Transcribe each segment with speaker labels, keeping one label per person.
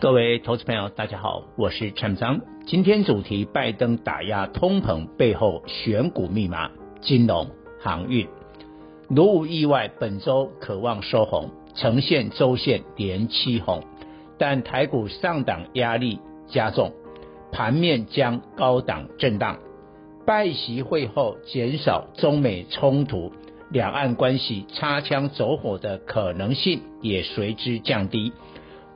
Speaker 1: 各位投资朋友，大家好，我是陈章。今天主题：拜登打压通膨背后选股密码，金融、航运。如无意外，本周可望收红，呈现周线连七红，但台股上档压力加重，盘面将高档震荡。拜习会后减少中美冲突，两岸关系擦枪走火的可能性也随之降低。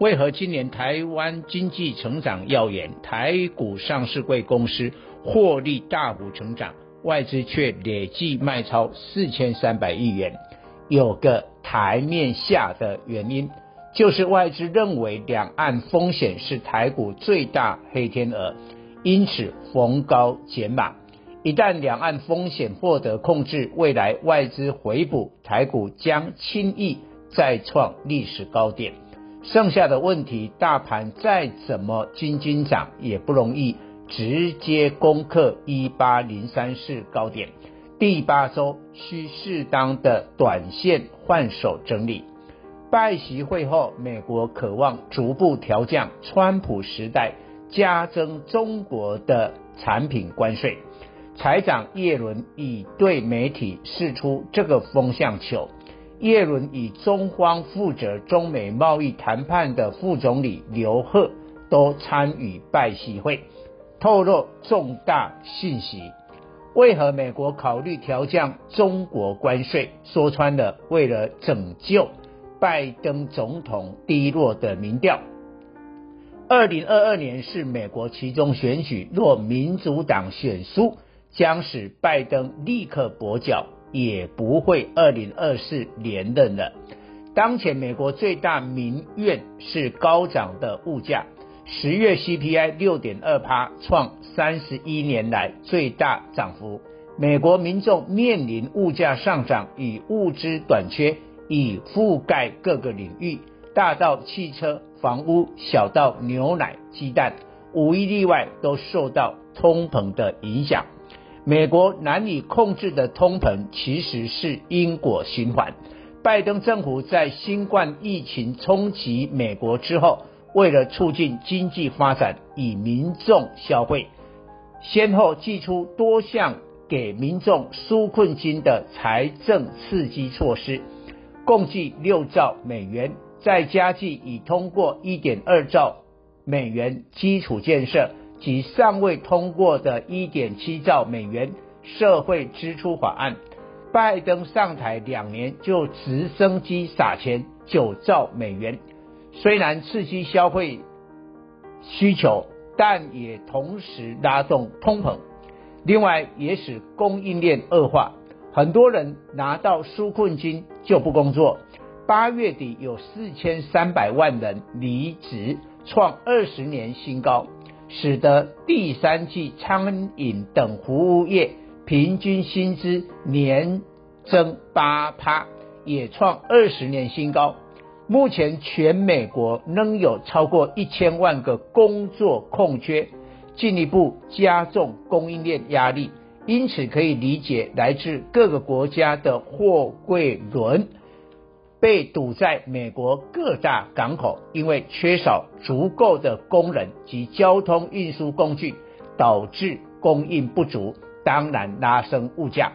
Speaker 1: 为何今年台湾经济成长耀眼，台股上市柜公司获利大幅成长，外资却累计卖超四千三百亿元？有个台面下的原因，就是外资认为两岸风险是台股最大黑天鹅，因此逢高减码。一旦两岸风险获得控制，未来外资回补，台股将轻易再创历史高点。剩下的问题，大盘再怎么斤斤涨，也不容易直接攻克一八零三四高点。第八周需适当的短线换手整理。拜习会后，美国渴望逐步调降川普时代加征中国的产品关税。财长耶伦已对媒体释出这个风向球。耶伦与中方负责中美贸易谈判的副总理刘鹤都参与拜习会，透露重大信息。为何美国考虑调降中国关税？说穿了，为了拯救拜登总统低落的民调。二零二二年是美国其中选举，若民主党选输，将使拜登立刻跛脚。也不会二零二四连任了。当前美国最大民怨是高涨的物价，十月 CPI 六点二趴，创三十一年来最大涨幅。美国民众面临物价上涨与物资短缺，已覆盖各个领域，大到汽车、房屋，小到牛奶、鸡蛋，无一例外都受到通膨的影响。美国难以控制的通膨其实是因果循环。拜登政府在新冠疫情冲击美国之后，为了促进经济发展与民众消费，先后祭出多项给民众纾困金的财政刺激措施，共计六兆美元，再加计已通过一点二兆美元基础建设。及尚未通过的1.7兆美元社会支出法案，拜登上台两年就直升机撒钱九兆美元，虽然刺激消费需求，但也同时拉动通膨，另外也使供应链恶化，很多人拿到纾困金就不工作，八月底有四千三百万人离职，创二十年新高。使得第三季餐饮等服务业平均薪资年增八趴，也创二十年新高。目前全美国仍有超过一千万个工作空缺，进一步加重供应链压力。因此可以理解来自各个国家的货柜轮。被堵在美国各大港口，因为缺少足够的工人及交通运输工具，导致供应不足，当然拉升物价。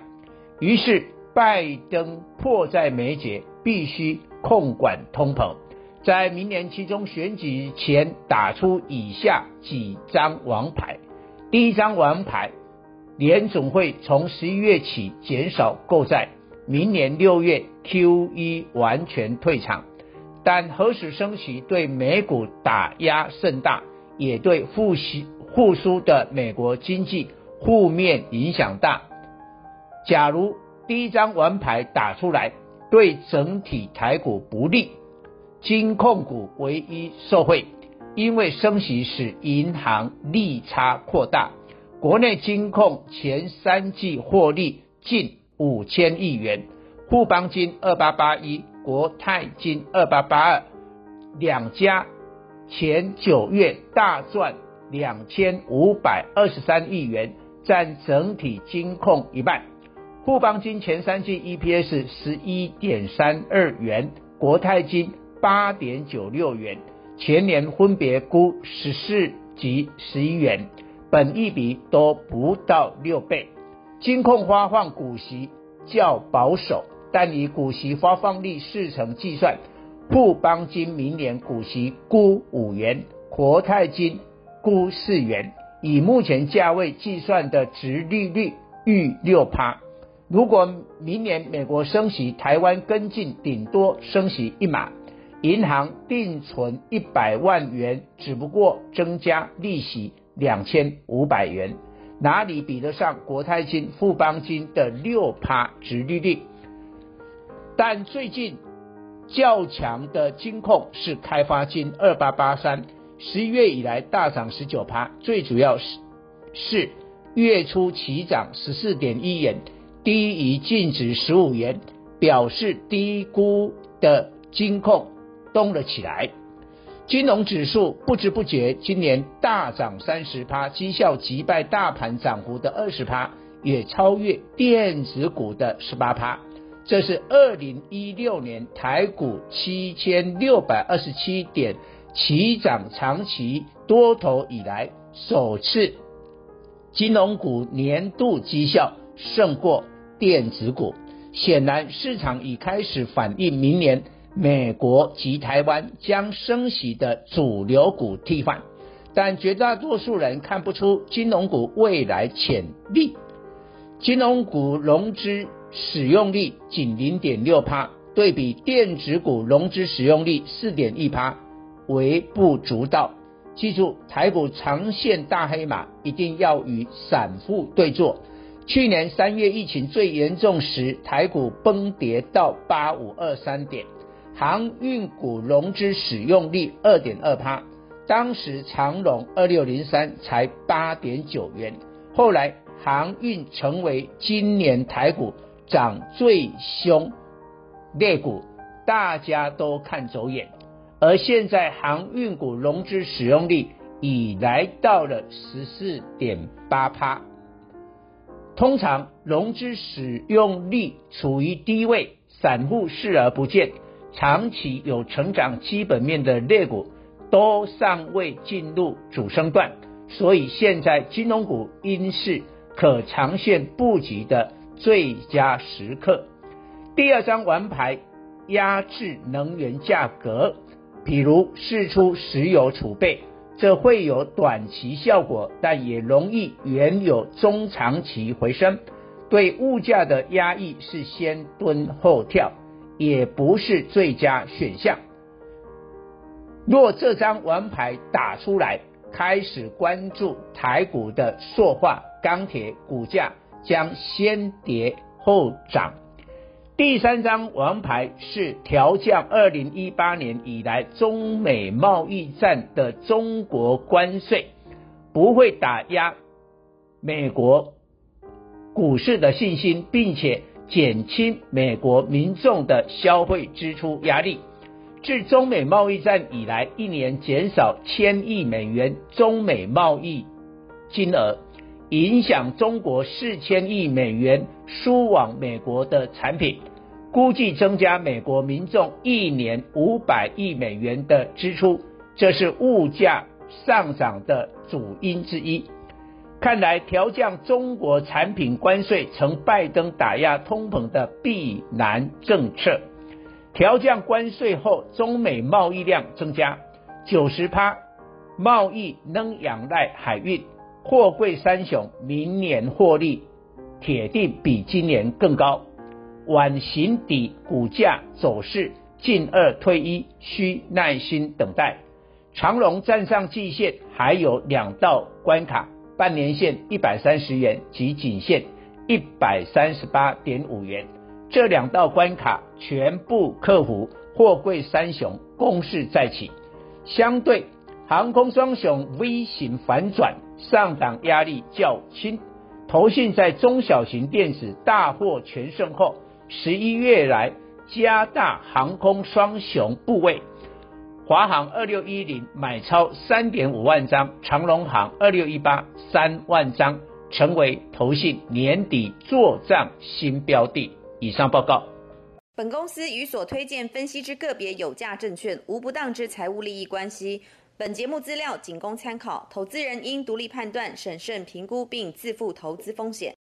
Speaker 1: 于是拜登迫在眉睫，必须控管通膨，在明年期中选举前打出以下几张王牌。第一张王牌，联总会从十一月起减少购债。明年六月 QE 完全退场，但何时升息对美股打压甚大，也对复苏复苏的美国经济负面影响大。假如第一张王牌打出来，对整体台股不利，金控股唯一受惠，因为升息使银行利差扩大，国内金控前三季获利近五千亿元，富邦金二八八一、国泰金二八八二两家前九月大赚两千五百二十三亿元，占整体金控一半。富邦金前三季 EPS 十一点三二元，国泰金八点九六元，全年分别估十四及十一元，本益比都不到六倍。金控发放股息较保守，但以股息发放率四成计算，富邦金明年股息估五元，国泰金估四元，以目前价位计算的殖利率逾六趴。如果明年美国升息，台湾跟进，顶多升息一码，银行定存一百万元，只不过增加利息两千五百元，哪里比得上国泰金、富邦金的六趴殖利率？但最近较强的金控是开发金二八八三，十一月以来大涨十九趴，最主要是是月初起涨十四点一元。低于净值十五元，表示低估的金控动了起来。金融指数不知不觉今年大涨三十趴，绩效击败大盘涨幅的二十趴，也超越电子股的十八趴。这是二零一六年台股七千六百二十七点起涨长期多头以来首次，金融股年度绩效胜过电子股，显然市场已开始反映明年美国及台湾将升息的主流股替换，但绝大多数人看不出金融股未来潜力。金融股融资使用率仅零点六趴，对比电子股融资使用率四点一趴，微不足道。记住，台股长线大黑马一定要与散户对坐。去年三月疫情最严重时，台股崩跌到八五二三点，航运股融资使用率二点二趴，当时长荣二六零三才八点九元，后来航运成为今年台股涨最凶类股，大家都看走眼，而现在航运股融资使用率已来到了十四点八趴。通常融资使用率处于低位，散户视而不见，长期有成长基本面的类股都尚未进入主升段，所以现在金融股应是可长线布局的最佳时刻。第二张王牌压制能源价格，比如释出石油储备。这会有短期效果，但也容易原有中长期回升。对物价的压抑是先蹲后跳，也不是最佳选项。若这张王牌打出来，开始关注台股的塑化、钢铁股价将先跌后涨。第三张王牌是调降二零一八年以来中美贸易战的中国关税，不会打压美国股市的信心，并且减轻美国民众的消费支出压力。自中美贸易战以来，一年减少千亿美元中美贸易金额。影响中国四千亿美元输往美国的产品，估计增加美国民众一年五百亿美元的支出，这是物价上涨的主因之一。看来调降中国产品关税成拜登打压通膨的必然政策。调降关税后，中美贸易量增加九十趴，贸易仍仰赖海运。货柜三雄明年获利铁定比今年更高，碗形底股价走势进二退一，需耐心等待。长龙站上季线还有两道关卡：半年线一百三十元及颈线一百三十八点五元。这两道关卡全部克服，货柜三雄攻势再起。相对航空双雄 V 型反转。上档压力较轻。投信在中小型电子大获全胜后，十一月来加大航空双雄部位。华航二六一零买超三点五万张，长荣航二六一八三万张，成为投信年底做账新标的。以上报告。
Speaker 2: 本公司与所推荐分析之个别有价证券无不当之财务利益关系。本节目资料仅供参考，投资人应独立判断、审慎评估并自负投资风险。